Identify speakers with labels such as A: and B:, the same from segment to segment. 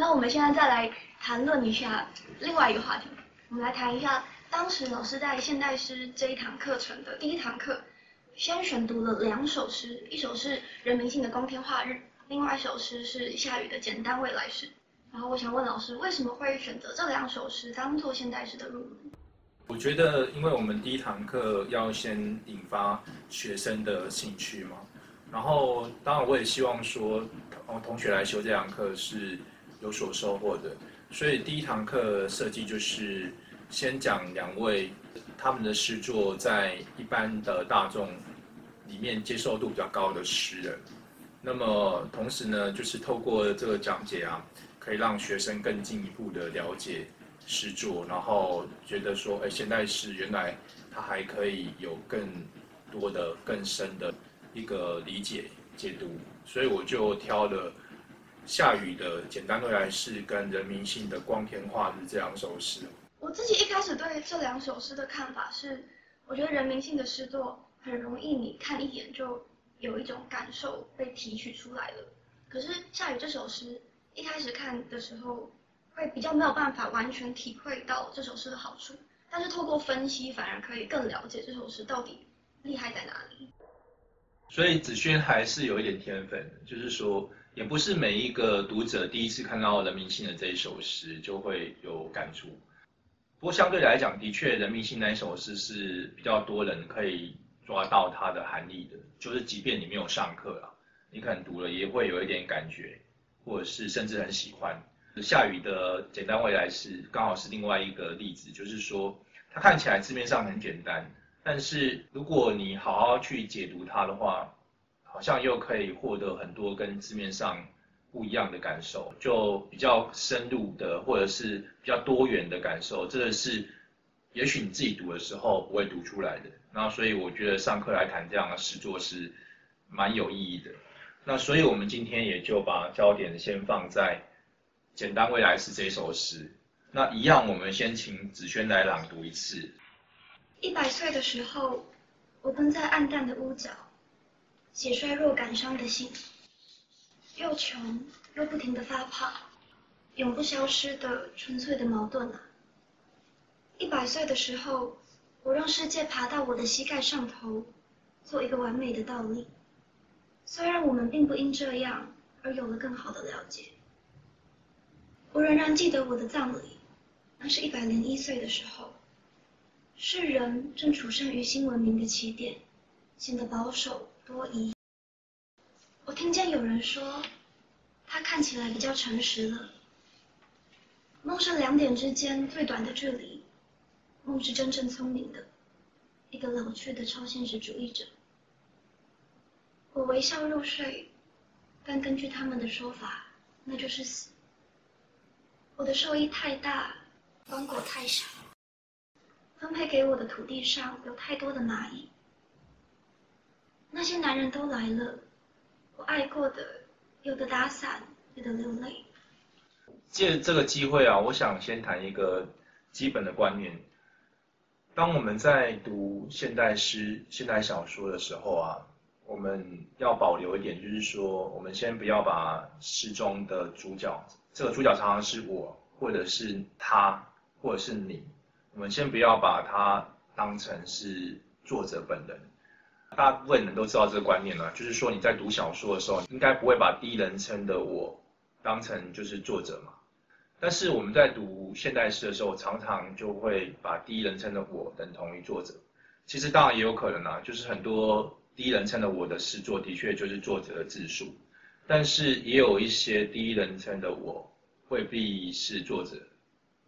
A: 那我们现在再来谈论一下另外一个话题，我们来谈一下当时老师在现代诗这一堂课程的第一堂课，先选读了两首诗，一首是人民性的光天化日，另外一首诗是夏雨的简单未来式。然后我想问老师，为什么会选择这两首诗当做现代诗的入门？
B: 我觉得，因为我们第一堂课要先引发学生的兴趣嘛，然后当然我也希望说，同同学来修这堂课是有所收获的，所以第一堂课设计就是先讲两位他们的诗作在一般的大众里面接受度比较高的诗人，那么同时呢，就是透过这个讲解啊，可以让学生更进一步的了解。诗作，然后觉得说，哎，现代诗原来它还可以有更多的、更深的一个理解解读，所以我就挑了夏雨的《简单未来式》跟人民性的《光天化日》这两首诗。
A: 我自己一开始对这两首诗的看法是，我觉得人民性的诗作很容易你看一眼就有一种感受被提取出来了，可是夏雨这首诗一开始看的时候。会比较没有办法完全体会到这首诗的好处，但是透过分析，反而可以更了解这首诗到底厉害在哪里。
B: 所以子轩还是有一点天分，就是说，也不是每一个读者第一次看到人民信的这一首诗就会有感触。不过相对来讲，的确人民信那一首诗是比较多人可以抓到它的含义的，就是即便你没有上课啊，你可能读了也会有一点感觉，或者是甚至很喜欢。下雨的简单未来是刚好是另外一个例子，就是说它看起来字面上很简单，但是如果你好好去解读它的话，好像又可以获得很多跟字面上不一样的感受，就比较深入的或者是比较多元的感受，这个是也许你自己读的时候不会读出来的。那所以我觉得上课来谈这样的诗作是蛮有意义的。那所以我们今天也就把焦点先放在。简单未来是这首诗，那一样，我们先请子轩来朗读一次。
A: 一百岁的时候，我蹲在暗淡的屋角，写衰弱感伤的信，又穷又不停的发胖，永不消失的纯粹的矛盾啊！一百岁的时候，我让世界爬到我的膝盖上头，做一个完美的倒立。虽然我们并不因这样而有了更好的了解。我仍然记得我的葬礼，那是一百零一岁的时候，世人正处身于新文明的起点，显得保守多疑。我听见有人说，他看起来比较诚实了。梦是两点之间最短的距离，梦是真正聪明的，一个老去的超现实主义者。我微笑入睡，但根据他们的说法，那就是死。我的受益太大，光果太少。分配给我的土地上有太多的蚂蚁。那些男人都来了，我爱过的，有的打伞，有的流泪。
B: 借这个机会啊，我想先谈一个基本的观念。当我们在读现代诗、现代小说的时候啊，我们要保留一点，就是说，我们先不要把诗中的主角。这个主角常常是我，或者是他，或者是你。我们先不要把它当成是作者本人。大部分人都知道这个观念了，就是说你在读小说的时候，应该不会把第一人称的我当成就是作者嘛。但是我们在读现代诗的时候，常常就会把第一人称的我等同于作者。其实当然也有可能啊，就是很多第一人称的我的诗作的确就是作者的自述。但是也有一些第一人称的我未必是作者，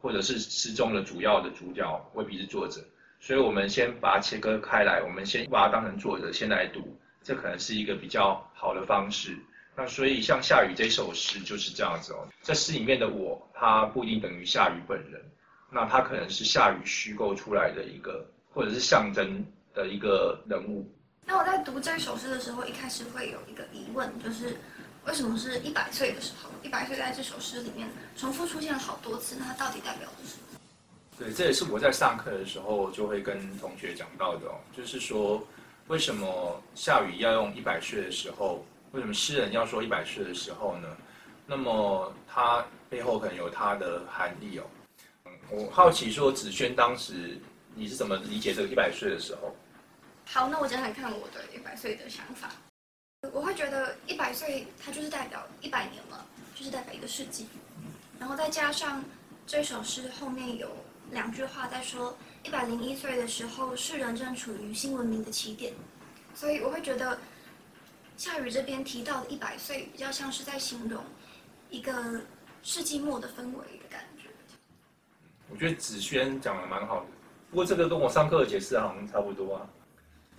B: 或者是诗中的主要的主角未必是作者，所以我们先把它切割开来，我们先把它当成作者先来读，这可能是一个比较好的方式。那所以像夏雨这首诗就是这样子哦，在诗里面的我，它不一定等于夏雨本人，那它可能是夏雨虚构出来的一个，或者是象征的一个人物。
A: 那我在读这首诗的时候，一开始会有一个疑问，就是。为什么是一百岁的时候？一百岁在这首诗里面重复出现了好多次，那它到底代表的是什么？
B: 对，这也是我在上课的时候就会跟同学讲到的哦，就是说为什么下雨要用一百岁的时候？为什么诗人要说一百岁的时候呢？那么它背后可能有它的含义哦。嗯，我好奇说，子轩当时你是怎么理解这个一百岁的时候？
A: 好，那我讲讲看我的一百岁的想法。我会觉得一百岁它就是代表一百年了，就是代表一个世纪。然后再加上这首诗后面有两句话在说，一百零一岁的时候，世人正处于新文明的起点。所以我会觉得，夏雨这边提到的一百岁，比较像是在形容一个世纪末的氛围的感觉。
B: 我觉得子轩讲的蛮好的，不过这个跟我上课的解释好像差不多啊。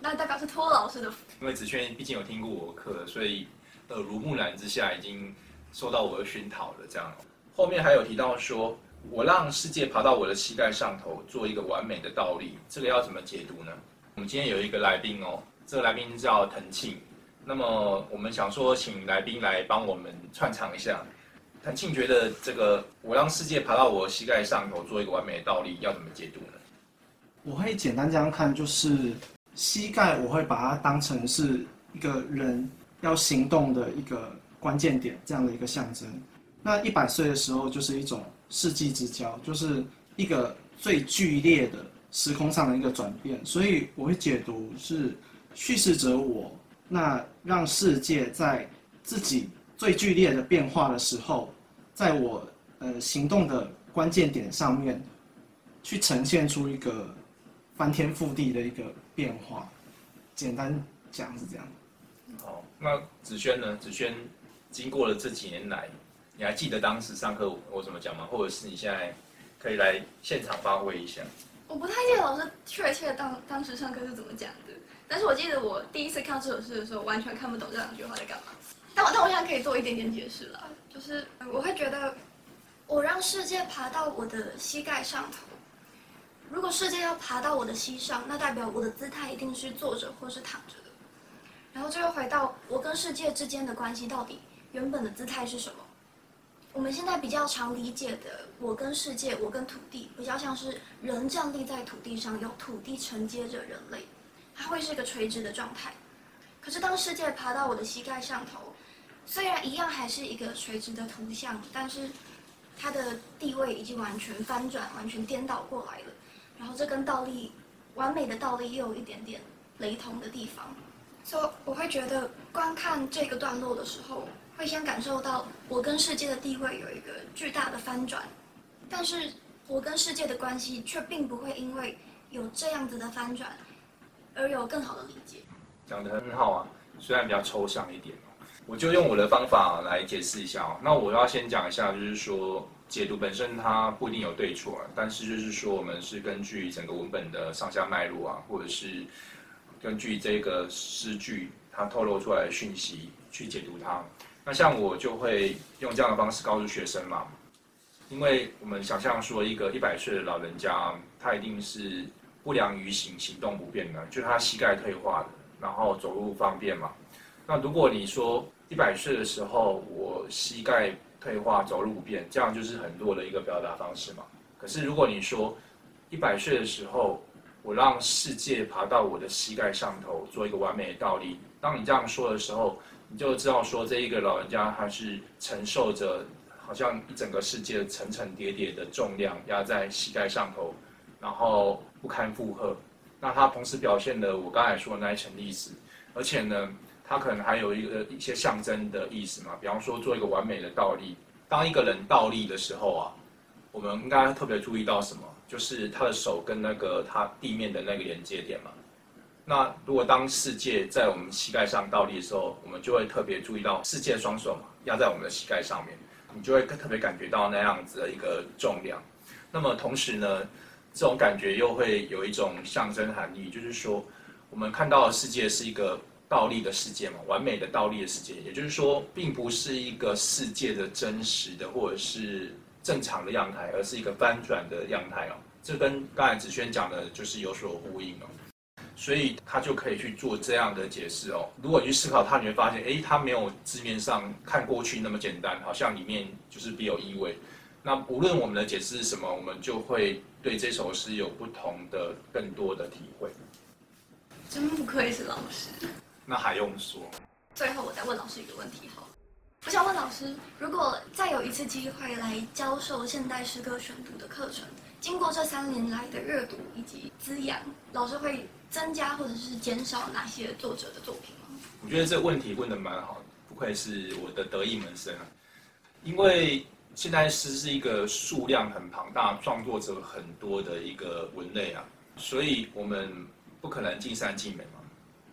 A: 那大概是托老师的，
B: 因为子轩毕竟有听过我的课，所以耳濡目染之下已经受到我的熏陶了。这样，后面还有提到说，我让世界爬到我的膝盖上头，做一个完美的倒立，这个要怎么解读呢？我们今天有一个来宾哦，这个来宾叫滕庆，那么我们想说，请来宾来帮我们串场一下。滕庆觉得这个我让世界爬到我膝盖上头，做一个完美的倒立，要怎么解读呢？
C: 我会简单这样看，就是。膝盖我会把它当成是一个人要行动的一个关键点，这样的一个象征。那一百岁的时候就是一种世纪之交，就是一个最剧烈的时空上的一个转变。所以我会解读是叙事者我，那让世界在自己最剧烈的变化的时候，在我呃行动的关键点上面，去呈现出一个翻天覆地的一个。变化，简单讲是这样。
B: 好，那子轩呢？子轩经过了这几年来，你还记得当时上课我怎么讲吗？或者是你现在可以来现场发挥一下？
A: 我不太记得老师确切当当时上课是怎么讲的，但是我记得我第一次看到这首诗的时候，完全看不懂这两句话在干嘛。但我但我现在可以做一点点解释了，就是我会觉得，我让世界爬到我的膝盖上头。如果世界要爬到我的膝上，那代表我的姿态一定是坐着或是躺着的。然后，这又回到我跟世界之间的关系，到底原本的姿态是什么？我们现在比较常理解的，我跟世界，我跟土地，比较像是人站立在土地上，有土地承接着人类，它会是一个垂直的状态。可是，当世界爬到我的膝盖上头，虽然一样还是一个垂直的图像，但是它的地位已经完全翻转，完全颠倒过来了。然后这跟倒立，完美的倒立又有一点点雷同的地方，所以我会觉得观看这个段落的时候，会先感受到我跟世界的地位有一个巨大的翻转，但是我跟世界的关系却并不会因为有这样子的翻转而有更好的理解。
B: 讲得很好啊，虽然比较抽象一点我就用我的方法来解释一下。那我要先讲一下，就是说。解读本身它不一定有对错，但是就是说我们是根据整个文本的上下脉络啊，或者是根据这个诗句它透露出来的讯息去解读它。那像我就会用这样的方式告诉学生嘛，因为我们想象说一个一百岁的老人家，他一定是不良于行，行动不便的，就他膝盖退化的，然后走路方便嘛。那如果你说一百岁的时候我膝盖。退化走路不便，这样就是很弱的一个表达方式嘛。可是如果你说一百岁的时候，我让世界爬到我的膝盖上头，做一个完美的倒立。当你这样说的时候，你就知道说这一个老人家他是承受着好像一整个世界层层叠叠的重量压在膝盖上头，然后不堪负荷。那他同时表现了我刚才说的那一层意思，而且呢。他可能还有一个一些象征的意思嘛，比方说做一个完美的倒立。当一个人倒立的时候啊，我们应该特别注意到什么？就是他的手跟那个他地面的那个连接点嘛。那如果当世界在我们膝盖上倒立的时候，我们就会特别注意到世界双手嘛压在我们的膝盖上面，你就会特别感觉到那样子的一个重量。那么同时呢，这种感觉又会有一种象征含义，就是说我们看到的世界是一个。倒立的世界嘛，完美的倒立的世界，也就是说，并不是一个世界的真实的或者是正常的样态，而是一个翻转的样态哦。这跟刚才子轩讲的就是有所呼应哦。所以他就可以去做这样的解释哦。如果你去思考它，你会发现，哎，它没有字面上看过去那么简单，好像里面就是别有意味。那无论我们的解释是什么，我们就会对这首诗有不同的、更多的体会。
A: 真不愧是老师。
B: 那还用说？
A: 最后我再问老师一个问题，好，我想问老师，如果再有一次机会来教授现代诗歌选读的课程，经过这三年来的阅读以及滋养，老师会增加或者是减少哪些作者的作品吗？
B: 我觉得这个问题问的蛮好的，不愧是我的得意门生啊。因为现代诗是一个数量很庞大、创作者很多的一个文类啊，所以我们不可能尽善尽美嘛。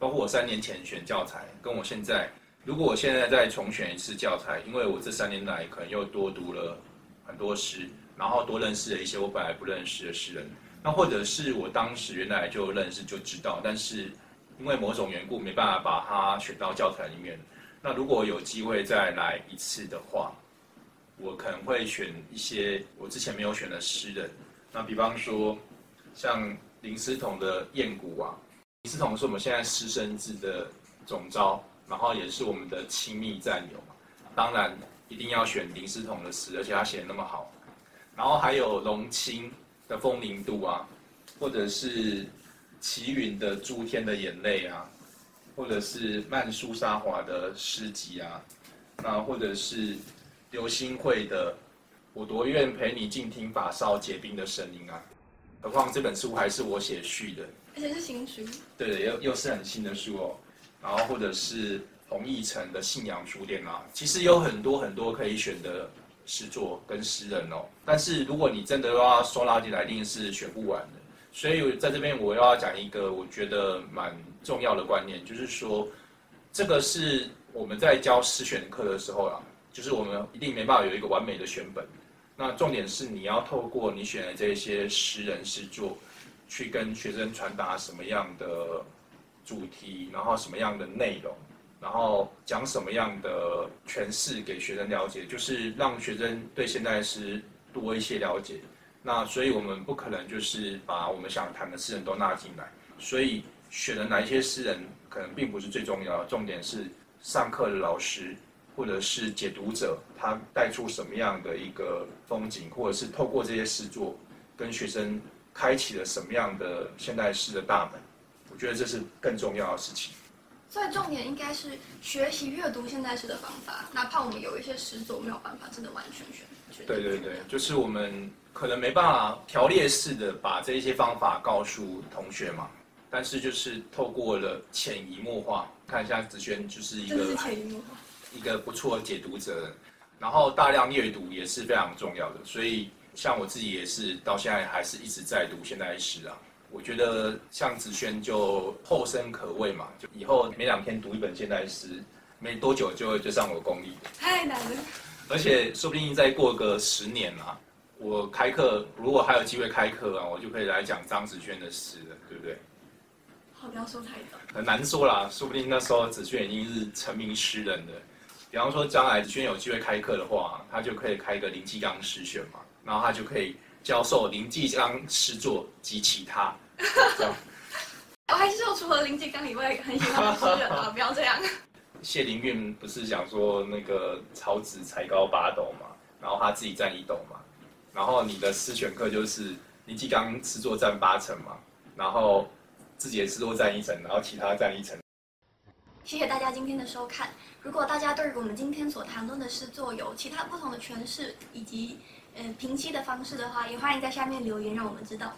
B: 包括我三年前选教材，跟我现在。如果我现在再重选一次教材，因为我这三年来可能又多读了很多诗，然后多认识了一些我本来不认识的诗人，或者是我当时原来就认识就知道，但是因为某种缘故没办法把它选到教材里面。那如果有机会再来一次的话，我可能会选一些我之前没有选的诗人。那比方说像林思彤的《雁谷》啊，林思彤是我们现在师生字的总招。然后也是我们的亲密战友嘛，当然一定要选林思彤的诗，而且他写的那么好。然后还有龙青的《风铃渡》啊，或者是齐云的《诸天的眼泪》啊，或者是曼殊沙华的诗集啊，那或者是刘心慧的《我多愿陪你静听法少结冰的声音》啊。何况这本书还是我写序的，
A: 而且是新书。
B: 对，又又是很新的书哦。然后或者是洪义成的信仰书店啊，其实有很多很多可以选的诗作跟诗人哦。但是如果你真的要收垃圾来，一定是选不完的。所以在这边我要讲一个我觉得蛮重要的观念，就是说，这个是我们在教诗选课的时候啊，就是我们一定没办法有一个完美的选本。那重点是你要透过你选的这些诗人诗作，去跟学生传达什么样的。主题，然后什么样的内容，然后讲什么样的诠释给学生了解，就是让学生对现代诗多一些了解。那所以我们不可能就是把我们想谈的诗人都纳进来，所以选了哪一些诗人可能并不是最重要的，重点是上课的老师或者是解读者他带出什么样的一个风景，或者是透过这些诗作跟学生开启了什么样的现代诗的大门。我觉得这是更重要的事情，
A: 所以重点应该是学习阅读现代诗的方法，哪怕我们有一些诗作没有办法真的完全学。
B: 对对对，就是我们可能没办法条列式的把这些方法告诉同学嘛，但是就是透过了潜移默化，看一下子轩就是一个
A: 潜移默化
B: 一个不错的解读者，然后大量阅读也是非常重要的，所以像我自己也是到现在还是一直在读现代诗啊。我觉得像子轩就后生可畏嘛，就以后每两天读一本现代诗，没多久就会就上我的功力。
A: 太难了。
B: 而且说不定再过个十年啊，我开课如果还有机会开课啊，我就可以来讲张子轩的诗了，对不对？
A: 好，不要说太早。
B: 很难说啦，说不定那时候子轩已经是成名诗人了。比方说将来子轩有机会开课的话，他就可以开个林继刚诗选嘛，然后他就可以。教授林继刚诗作及其他，
A: 我还是说除了林继刚以外，很喜欢的诗人啊，不要这样。
B: 谢灵运不是讲说那个曹植才高八斗嘛，然后他自己占一斗嘛，然后你的诗选课就是林继刚诗作占八成嘛，然后自己的诗作占一成，然后其他占一成。
A: 谢谢大家今天的收看。如果大家对于我们今天所谈论的诗作有其他不同的诠释，以及。嗯，平息的方式的话，也欢迎在下面留言，让我们知道。